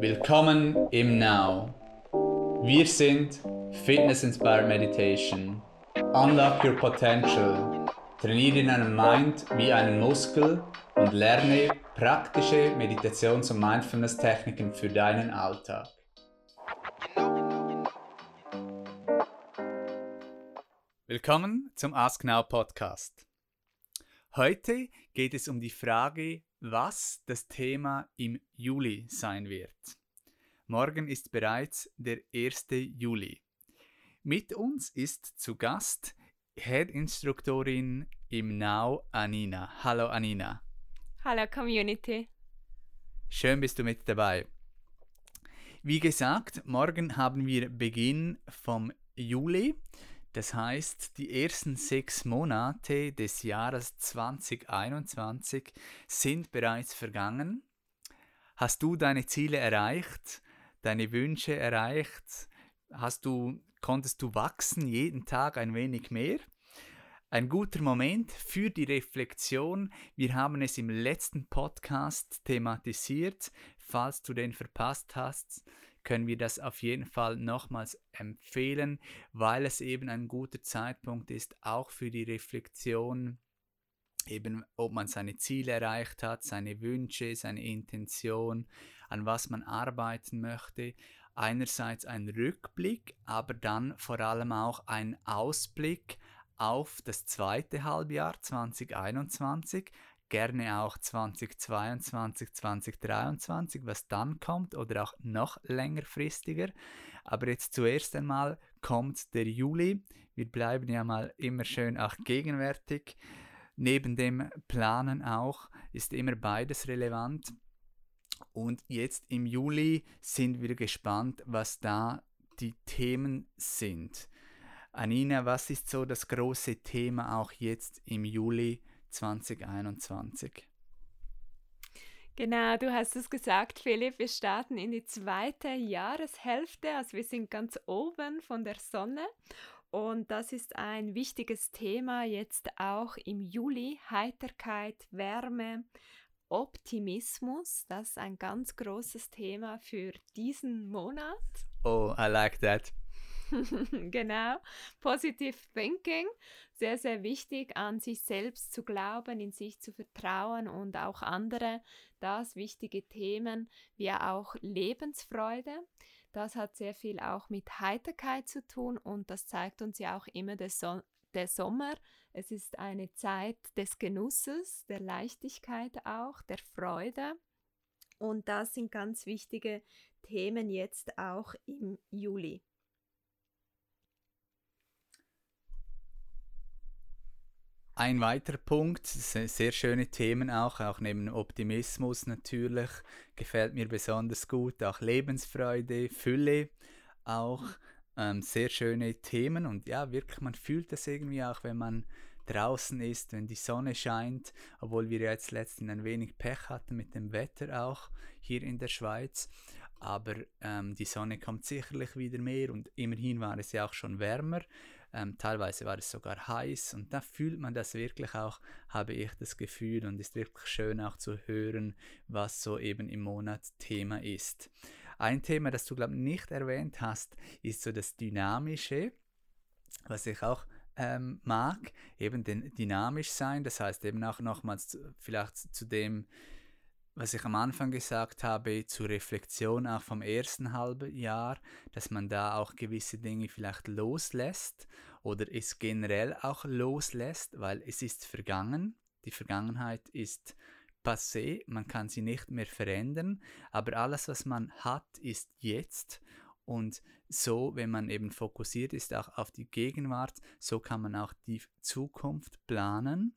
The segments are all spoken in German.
Willkommen im Now. Wir sind Fitness Inspired Meditation. Unlock your potential. Trainiere deinen Mind wie einen Muskel und lerne praktische Meditations- und Mindfulness-Techniken für deinen Alltag. Willkommen zum Ask Now Podcast. Heute geht es um die Frage, was das Thema im Juli sein wird. Morgen ist bereits der 1. Juli. Mit uns ist zu Gast Head-Instruktorin im Now Anina. Hallo Anina. Hallo Community. Schön bist du mit dabei. Wie gesagt, morgen haben wir Beginn vom Juli. Das heißt, die ersten sechs Monate des Jahres 2021 sind bereits vergangen. Hast du deine Ziele erreicht, deine Wünsche erreicht? Hast du, konntest du wachsen jeden Tag ein wenig mehr? Ein guter Moment für die Reflexion. Wir haben es im letzten Podcast thematisiert. Falls du den verpasst hast, können wir das auf jeden Fall nochmals empfehlen, weil es eben ein guter Zeitpunkt ist, auch für die Reflexion, eben ob man seine Ziele erreicht hat, seine Wünsche, seine Intention, an was man arbeiten möchte. Einerseits ein Rückblick, aber dann vor allem auch ein Ausblick auf das zweite Halbjahr 2021, gerne auch 2022, 2023, was dann kommt oder auch noch längerfristiger. Aber jetzt zuerst einmal kommt der Juli. Wir bleiben ja mal immer schön auch gegenwärtig. Neben dem Planen auch ist immer beides relevant. Und jetzt im Juli sind wir gespannt, was da die Themen sind. Anina, was ist so das große Thema auch jetzt im Juli 2021. Genau, du hast es gesagt, Philipp. Wir starten in die zweite Jahreshälfte. Also wir sind ganz oben von der Sonne. Und das ist ein wichtiges Thema jetzt auch im Juli. Heiterkeit, Wärme, Optimismus. Das ist ein ganz großes Thema für diesen Monat. Oh, I like that. genau. Positive Thinking. Sehr, sehr wichtig, an sich selbst zu glauben, in sich zu vertrauen und auch andere. Das wichtige Themen wie auch Lebensfreude. Das hat sehr viel auch mit Heiterkeit zu tun und das zeigt uns ja auch immer der, so der Sommer. Es ist eine Zeit des Genusses, der Leichtigkeit auch, der Freude. Und das sind ganz wichtige Themen jetzt auch im Juli. Ein weiterer Punkt, sehr schöne Themen auch, auch neben Optimismus natürlich, gefällt mir besonders gut, auch Lebensfreude, Fülle, auch ähm, sehr schöne Themen und ja, wirklich, man fühlt das irgendwie auch, wenn man draußen ist, wenn die Sonne scheint, obwohl wir jetzt letztens ein wenig Pech hatten mit dem Wetter auch hier in der Schweiz. Aber ähm, die Sonne kommt sicherlich wieder mehr und immerhin war es ja auch schon wärmer. Ähm, teilweise war es sogar heiß und da fühlt man das wirklich auch, habe ich das Gefühl und ist wirklich schön auch zu hören, was so eben im Monat Thema ist. Ein Thema, das du glaube ich nicht erwähnt hast, ist so das Dynamische, was ich auch ähm, mag, eben den dynamisch sein, das heißt eben auch nochmals vielleicht zu dem, was ich am Anfang gesagt habe, zur Reflexion auch vom ersten halben Jahr, dass man da auch gewisse Dinge vielleicht loslässt oder es generell auch loslässt, weil es ist vergangen. Die Vergangenheit ist passé, man kann sie nicht mehr verändern, aber alles, was man hat, ist jetzt. Und so, wenn man eben fokussiert ist auch auf die Gegenwart, so kann man auch die Zukunft planen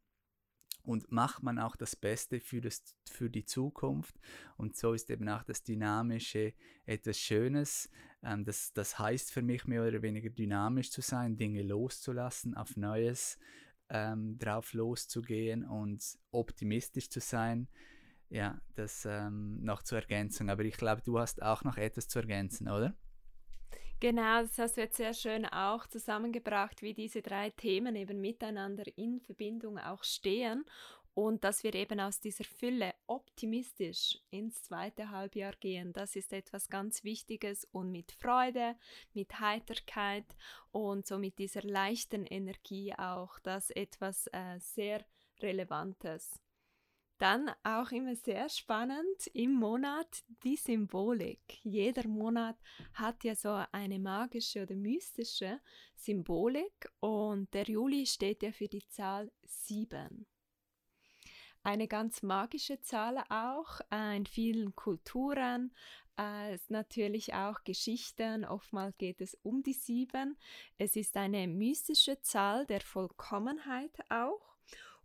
und macht man auch das Beste für, das, für die Zukunft. Und so ist eben auch das Dynamische etwas Schönes. Ähm, das, das heißt für mich mehr oder weniger dynamisch zu sein, Dinge loszulassen, auf Neues ähm, drauf loszugehen und optimistisch zu sein. Ja, das ähm, noch zur Ergänzung. Aber ich glaube, du hast auch noch etwas zu ergänzen, oder? Genau, das hast du jetzt sehr schön auch zusammengebracht, wie diese drei Themen eben miteinander in Verbindung auch stehen. und dass wir eben aus dieser Fülle optimistisch ins zweite Halbjahr gehen. Das ist etwas ganz Wichtiges und mit Freude, mit Heiterkeit und so mit dieser leichten Energie auch, das etwas äh, sehr Relevantes. Dann auch immer sehr spannend im Monat die Symbolik. Jeder Monat hat ja so eine magische oder mystische Symbolik und der Juli steht ja für die Zahl 7 eine ganz magische Zahl auch in vielen Kulturen. Äh, natürlich auch Geschichten. Oftmals geht es um die sieben. Es ist eine mystische Zahl der Vollkommenheit auch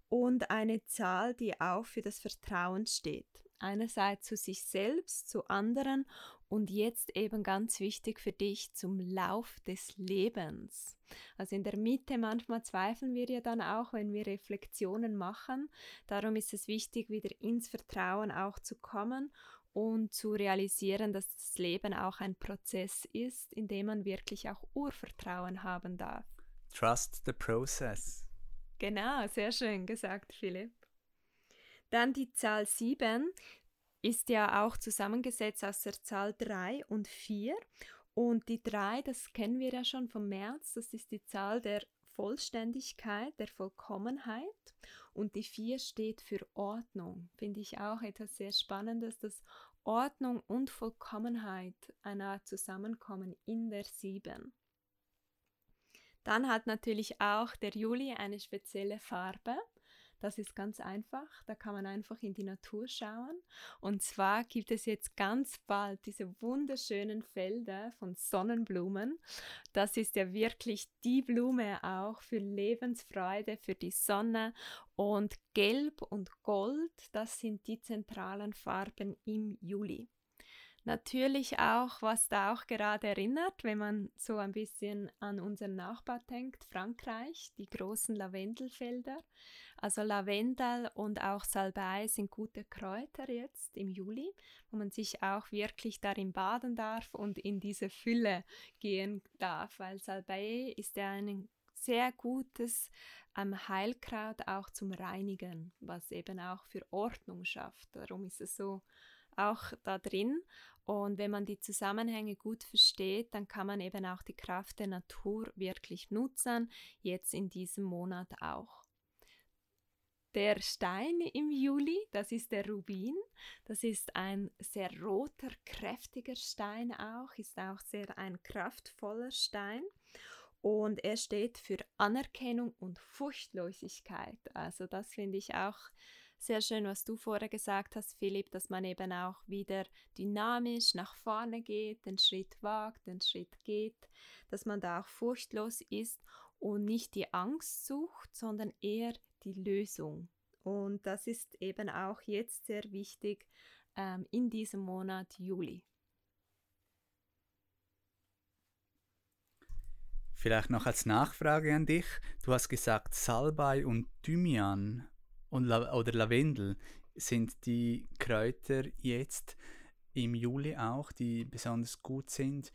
und eine Zahl, die auch für das Vertrauen steht. Einerseits zu sich selbst, zu anderen und jetzt eben ganz wichtig für dich zum Lauf des Lebens. Also in der Mitte manchmal zweifeln wir ja dann auch, wenn wir Reflexionen machen. Darum ist es wichtig, wieder ins Vertrauen auch zu kommen und zu realisieren, dass das Leben auch ein Prozess ist, in dem man wirklich auch Urvertrauen haben darf. Trust the process. Genau, sehr schön gesagt, Philipp. Dann die Zahl 7 ist ja auch zusammengesetzt aus der Zahl 3 und 4. Und die 3, das kennen wir ja schon vom März, das ist die Zahl der Vollständigkeit, der Vollkommenheit. Und die 4 steht für Ordnung. Finde ich auch etwas sehr Spannendes, dass Ordnung und Vollkommenheit einer zusammenkommen in der 7. Dann hat natürlich auch der Juli eine spezielle Farbe. Das ist ganz einfach. Da kann man einfach in die Natur schauen. Und zwar gibt es jetzt ganz bald diese wunderschönen Felder von Sonnenblumen. Das ist ja wirklich die Blume auch für Lebensfreude, für die Sonne. Und Gelb und Gold, das sind die zentralen Farben im Juli. Natürlich auch, was da auch gerade erinnert, wenn man so ein bisschen an unseren Nachbar denkt, Frankreich, die großen Lavendelfelder. Also Lavendel und auch Salbei sind gute Kräuter jetzt im Juli, wo man sich auch wirklich darin baden darf und in diese Fülle gehen darf, weil Salbei ist ja ein sehr gutes ähm, Heilkraut auch zum Reinigen, was eben auch für Ordnung schafft. Darum ist es so auch da drin. Und wenn man die Zusammenhänge gut versteht, dann kann man eben auch die Kraft der Natur wirklich nutzen, jetzt in diesem Monat auch. Der Stein im Juli, das ist der Rubin. Das ist ein sehr roter, kräftiger Stein auch, ist auch sehr ein kraftvoller Stein. Und er steht für Anerkennung und Furchtlosigkeit. Also das finde ich auch sehr schön, was du vorher gesagt hast, Philipp, dass man eben auch wieder dynamisch nach vorne geht, den Schritt wagt, den Schritt geht, dass man da auch furchtlos ist und nicht die Angst sucht, sondern eher die Lösung. Und das ist eben auch jetzt sehr wichtig ähm, in diesem Monat Juli. Vielleicht noch als Nachfrage an dich. Du hast gesagt Salbei und Thymian und La oder Lavendel sind die Kräuter jetzt im Juli auch, die besonders gut sind.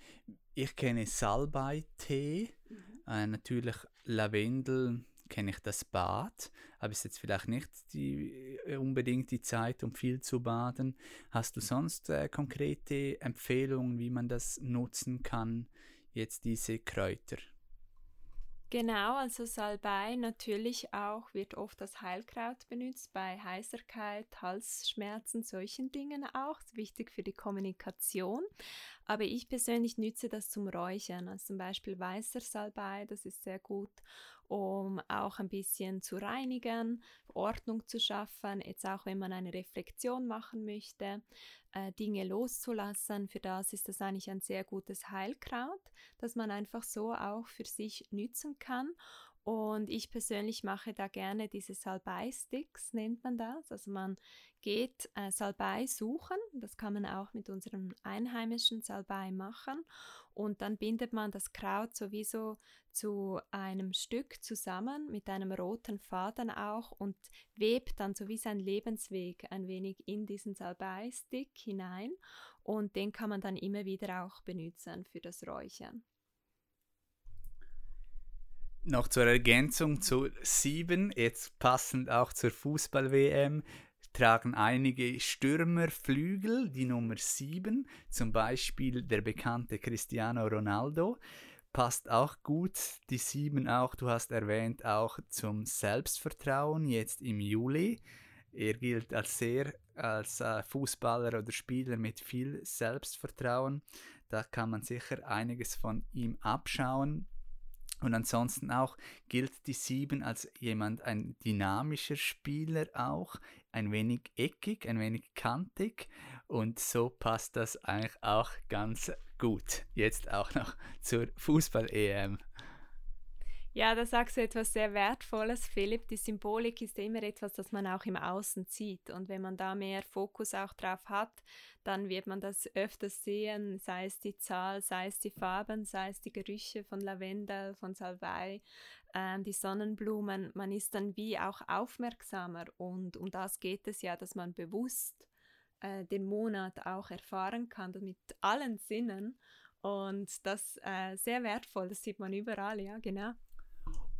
Ich kenne Salbei-Tee, mhm. äh, natürlich Lavendel kenne ich das Bad, aber es ist jetzt vielleicht nicht die, äh, unbedingt die Zeit, um viel zu baden. Hast du sonst äh, konkrete Empfehlungen, wie man das nutzen kann, jetzt diese Kräuter? Genau, also Salbei natürlich auch wird oft als Heilkraut benutzt bei Heiserkeit, Halsschmerzen, solchen Dingen auch. Wichtig für die Kommunikation. Aber ich persönlich nütze das zum Räuchern, also zum Beispiel weißer Salbei, das ist sehr gut um auch ein bisschen zu reinigen, Ordnung zu schaffen, jetzt auch wenn man eine Reflexion machen möchte, äh, Dinge loszulassen. Für das ist das eigentlich ein sehr gutes Heilkraut, das man einfach so auch für sich nützen kann. Und ich persönlich mache da gerne diese Salbei-Sticks, nennt man das. Also man geht äh, Salbei suchen, das kann man auch mit unserem einheimischen Salbei machen und dann bindet man das Kraut sowieso zu einem Stück zusammen mit einem roten Faden auch und webt dann so wie sein Lebensweg ein wenig in diesen Salbei-Stick hinein und den kann man dann immer wieder auch benutzen für das Räuchern. Noch zur Ergänzung zu 7, jetzt passend auch zur Fußball-WM, tragen einige Stürmer Flügel, die Nummer 7, zum Beispiel der bekannte Cristiano Ronaldo. Passt auch gut, die 7 auch, du hast erwähnt, auch zum Selbstvertrauen jetzt im Juli. Er gilt als sehr als äh, Fußballer oder Spieler mit viel Selbstvertrauen. Da kann man sicher einiges von ihm abschauen. Und ansonsten auch gilt die 7 als jemand, ein dynamischer Spieler auch, ein wenig eckig, ein wenig kantig und so passt das eigentlich auch ganz gut. Jetzt auch noch zur Fußball-EM. Ja, da sagst du etwas sehr Wertvolles, Philipp. Die Symbolik ist immer etwas, das man auch im Außen sieht. Und wenn man da mehr Fokus auch drauf hat, dann wird man das öfters sehen, sei es die Zahl, sei es die Farben, sei es die Gerüche von Lavendel, von Salbei, äh, die Sonnenblumen. Man ist dann wie auch aufmerksamer. Und um das geht es ja, dass man bewusst äh, den Monat auch erfahren kann, mit allen Sinnen. Und das äh, sehr wertvoll, das sieht man überall, ja, genau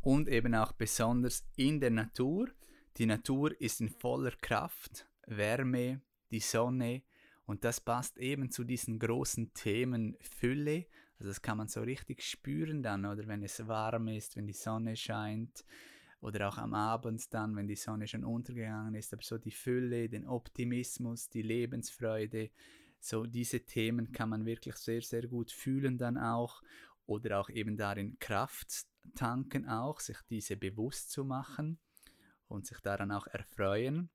und eben auch besonders in der Natur. Die Natur ist in voller Kraft, Wärme, die Sonne und das passt eben zu diesen großen Themen Fülle. Also das kann man so richtig spüren dann, oder wenn es warm ist, wenn die Sonne scheint oder auch am Abend dann, wenn die Sonne schon untergegangen ist. Aber so die Fülle, den Optimismus, die Lebensfreude, so diese Themen kann man wirklich sehr, sehr gut fühlen dann auch oder auch eben darin Kraft tanken auch, sich diese bewusst zu machen und sich daran auch erfreuen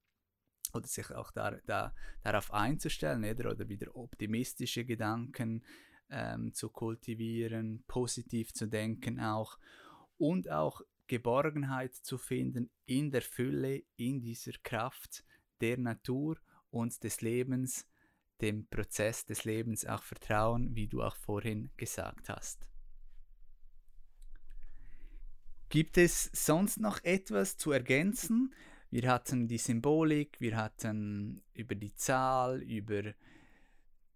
oder sich auch da, da, darauf einzustellen oder, oder wieder optimistische Gedanken ähm, zu kultivieren, positiv zu denken auch und auch Geborgenheit zu finden in der Fülle, in dieser Kraft der Natur und des Lebens, dem Prozess des Lebens auch vertrauen, wie du auch vorhin gesagt hast. Gibt es sonst noch etwas zu ergänzen? Wir hatten die Symbolik, wir hatten über die Zahl, über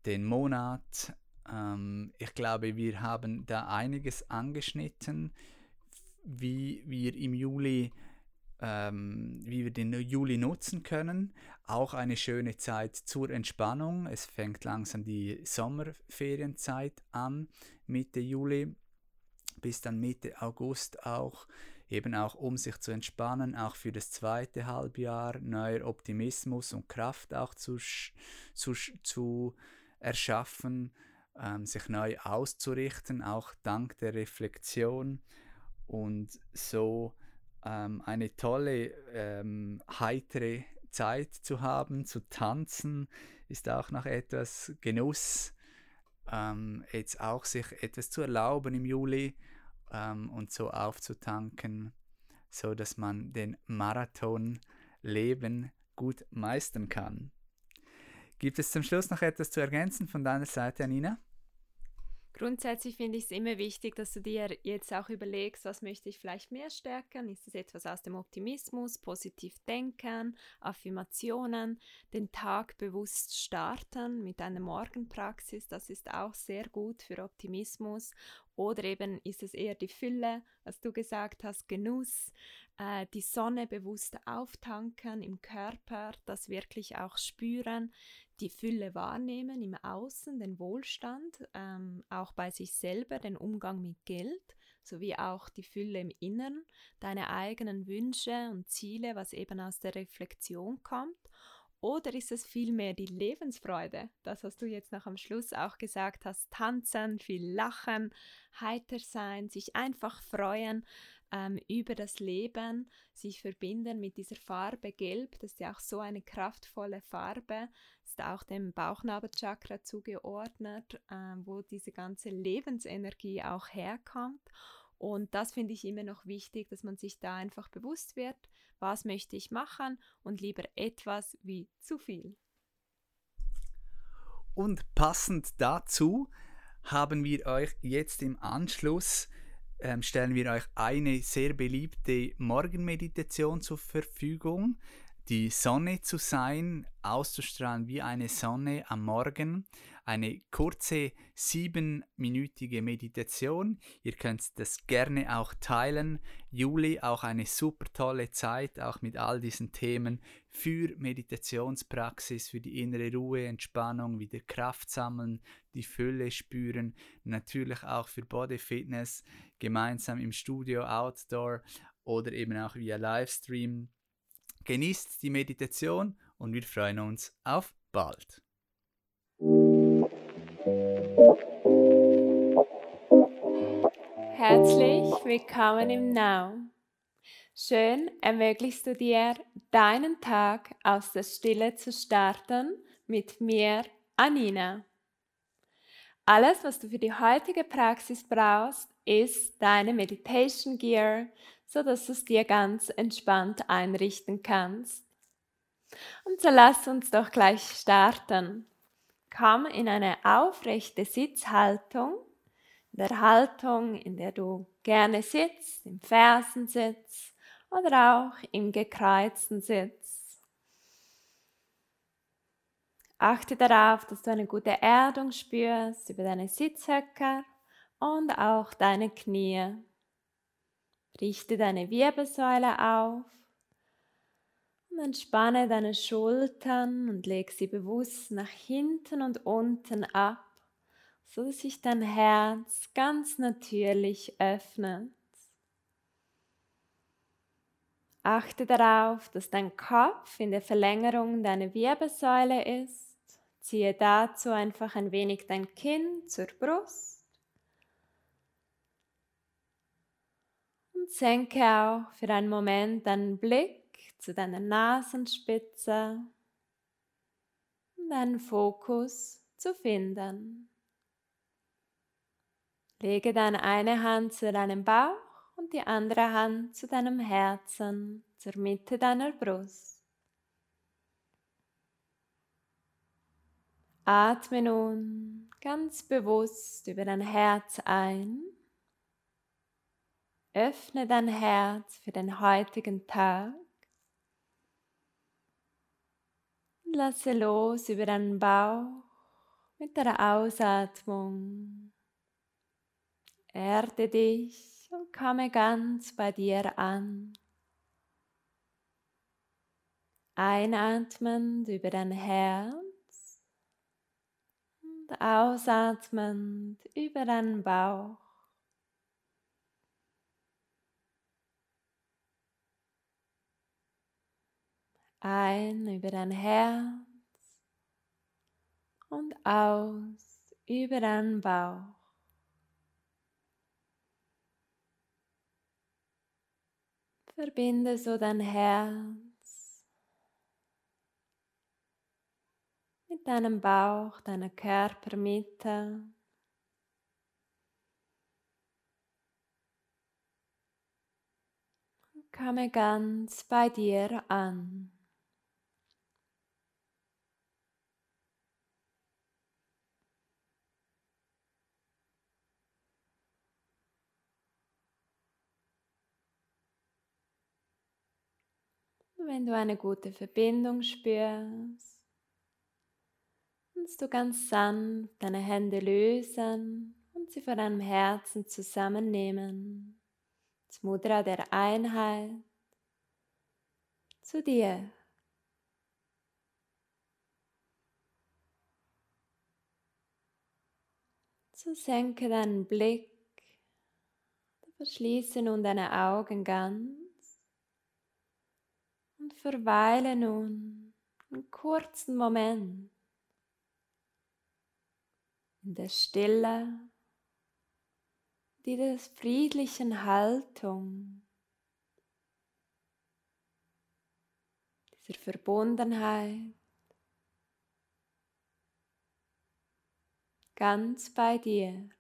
den Monat. Ähm, ich glaube, wir haben da einiges angeschnitten, wie wir im Juli, ähm, wie wir den Juli nutzen können. Auch eine schöne Zeit zur Entspannung. Es fängt langsam die Sommerferienzeit an, Mitte Juli bis dann Mitte August auch, eben auch um sich zu entspannen, auch für das zweite Halbjahr neuer Optimismus und Kraft auch zu, zu, zu erschaffen, ähm, sich neu auszurichten, auch dank der Reflexion. Und so ähm, eine tolle, ähm, heitere Zeit zu haben, zu tanzen, ist auch noch etwas Genuss, ähm, jetzt auch sich etwas zu erlauben im Juli ähm, und so aufzutanken, so dass man den Marathon Leben gut meistern kann. Gibt es zum Schluss noch etwas zu ergänzen von deiner Seite, Anina? Grundsätzlich finde ich es immer wichtig, dass du dir jetzt auch überlegst, was möchte ich vielleicht mehr stärken? Ist es etwas aus dem Optimismus, positiv denken, Affirmationen, den Tag bewusst starten mit einer Morgenpraxis? Das ist auch sehr gut für Optimismus. Oder eben ist es eher die Fülle, was du gesagt hast, Genuss, äh, die Sonne bewusst auftanken im Körper, das wirklich auch spüren, die Fülle wahrnehmen im Außen, den Wohlstand, ähm, auch bei sich selber, den Umgang mit Geld, sowie auch die Fülle im Inneren, deine eigenen Wünsche und Ziele, was eben aus der Reflexion kommt. Oder ist es vielmehr die Lebensfreude, das, was du jetzt noch am Schluss auch gesagt hast, tanzen, viel lachen, heiter sein, sich einfach freuen, ähm, über das Leben sich verbinden mit dieser Farbe Gelb. Das ist ja auch so eine kraftvolle Farbe, ist auch dem Bauchnabelchakra zugeordnet, äh, wo diese ganze Lebensenergie auch herkommt. Und das finde ich immer noch wichtig, dass man sich da einfach bewusst wird, was möchte ich machen und lieber etwas wie zu viel. Und passend dazu haben wir euch jetzt im Anschluss ähm, stellen wir euch eine sehr beliebte Morgenmeditation zur Verfügung. Die Sonne zu sein, auszustrahlen wie eine Sonne am Morgen. Eine kurze siebenminütige Meditation. Ihr könnt das gerne auch teilen. Juli auch eine super tolle Zeit, auch mit all diesen Themen für Meditationspraxis, für die innere Ruhe, Entspannung, wieder Kraft sammeln, die Fülle spüren. Natürlich auch für Body Fitness, gemeinsam im Studio, Outdoor oder eben auch via Livestream Genießt die Meditation und wir freuen uns auf bald. Herzlich willkommen im Now. Schön ermöglichst du dir, deinen Tag aus der Stille zu starten mit mir, Anina. Alles, was du für die heutige Praxis brauchst, ist deine Meditation Gear, so dass du es dir ganz entspannt einrichten kannst. Und so lass uns doch gleich starten. Komm in eine aufrechte Sitzhaltung, in der Haltung, in der du gerne sitzt, im Fersensitz oder auch im gekreuzten Sitz. Achte darauf, dass du eine gute Erdung spürst über deine Sitzhöcker und auch deine Knie. Richte deine Wirbelsäule auf und entspanne deine Schultern und leg sie bewusst nach hinten und unten ab, so dass sich dein Herz ganz natürlich öffnet. Achte darauf, dass dein Kopf in der Verlängerung deiner Wirbelsäule ist. Ziehe dazu einfach ein wenig dein Kinn zur Brust senke auch für einen Moment deinen Blick zu deiner Nasenspitze um deinen Fokus zu finden. Lege deine eine Hand zu deinem Bauch und die andere Hand zu deinem Herzen, zur Mitte deiner Brust. Atme nun ganz bewusst über dein Herz ein Öffne dein Herz für den heutigen Tag. Und lasse los über deinen Bauch mit der Ausatmung. Erde dich und komme ganz bei dir an. Einatmend über dein Herz und ausatmend über deinen Bauch. Ein über dein Herz und aus über deinen Bauch. Verbinde so dein Herz mit deinem Bauch, deiner Körpermitte. Komme ganz bei dir an. Wenn du eine gute Verbindung spürst, kannst du ganz sanft deine Hände lösen und sie vor deinem Herzen zusammennehmen. Das Mudra der Einheit zu dir. So senke deinen Blick, verschließe nun deine Augen ganz und verweile nun einen kurzen Moment. In der Stille, dieser friedlichen Haltung, dieser Verbundenheit, ganz bei dir.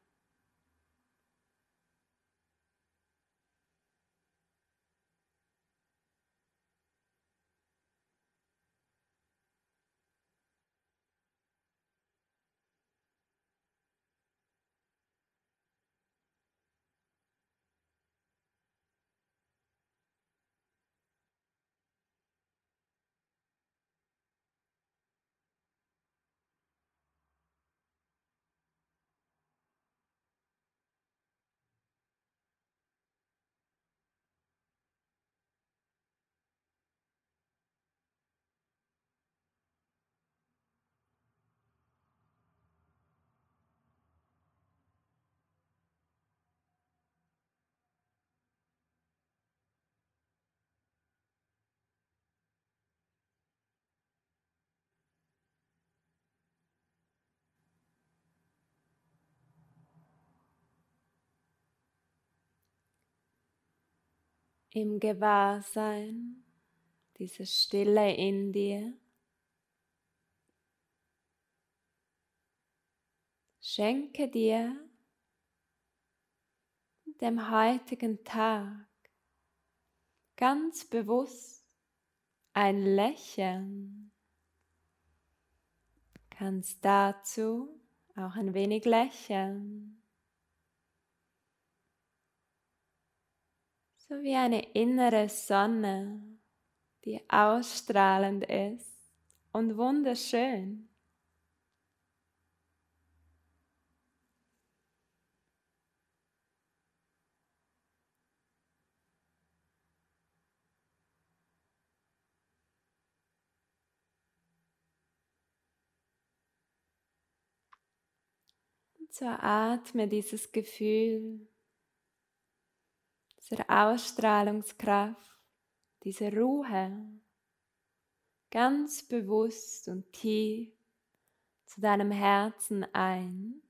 Im Gewahrsein, diese Stille in dir. Schenke dir dem heutigen Tag ganz bewusst ein Lächeln. Kannst dazu auch ein wenig lächeln. So wie eine innere Sonne, die ausstrahlend ist und wunderschön. So atme dieses Gefühl, dieser Ausstrahlungskraft, diese Ruhe ganz bewusst und tief zu deinem Herzen ein.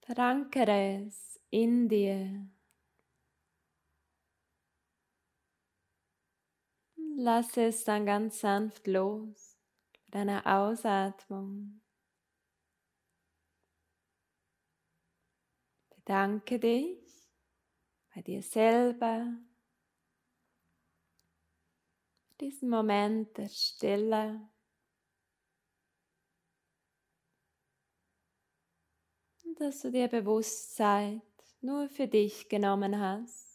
Verankere es in dir. Lasse es dann ganz sanft los mit deiner Ausatmung. Bedanke dich bei dir selber diesen Moment der Stille. Dass du dir Bewusstsein nur für dich genommen hast.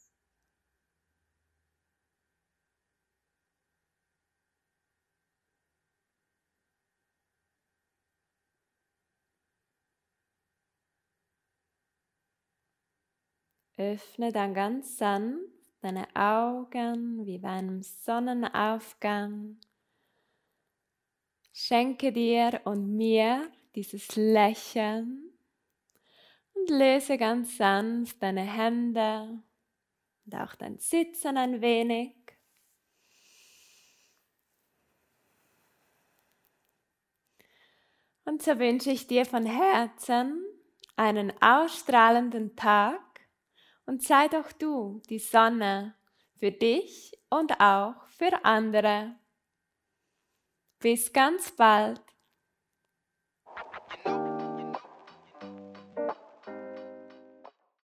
Öffne dann ganz sanft deine Augen wie bei einem Sonnenaufgang. Schenke dir und mir dieses Lächeln und löse ganz sanft deine Hände und auch dein Sitzen ein wenig. Und so wünsche ich dir von Herzen einen ausstrahlenden Tag und sei doch du die Sonne für dich und auch für andere. Bis ganz bald.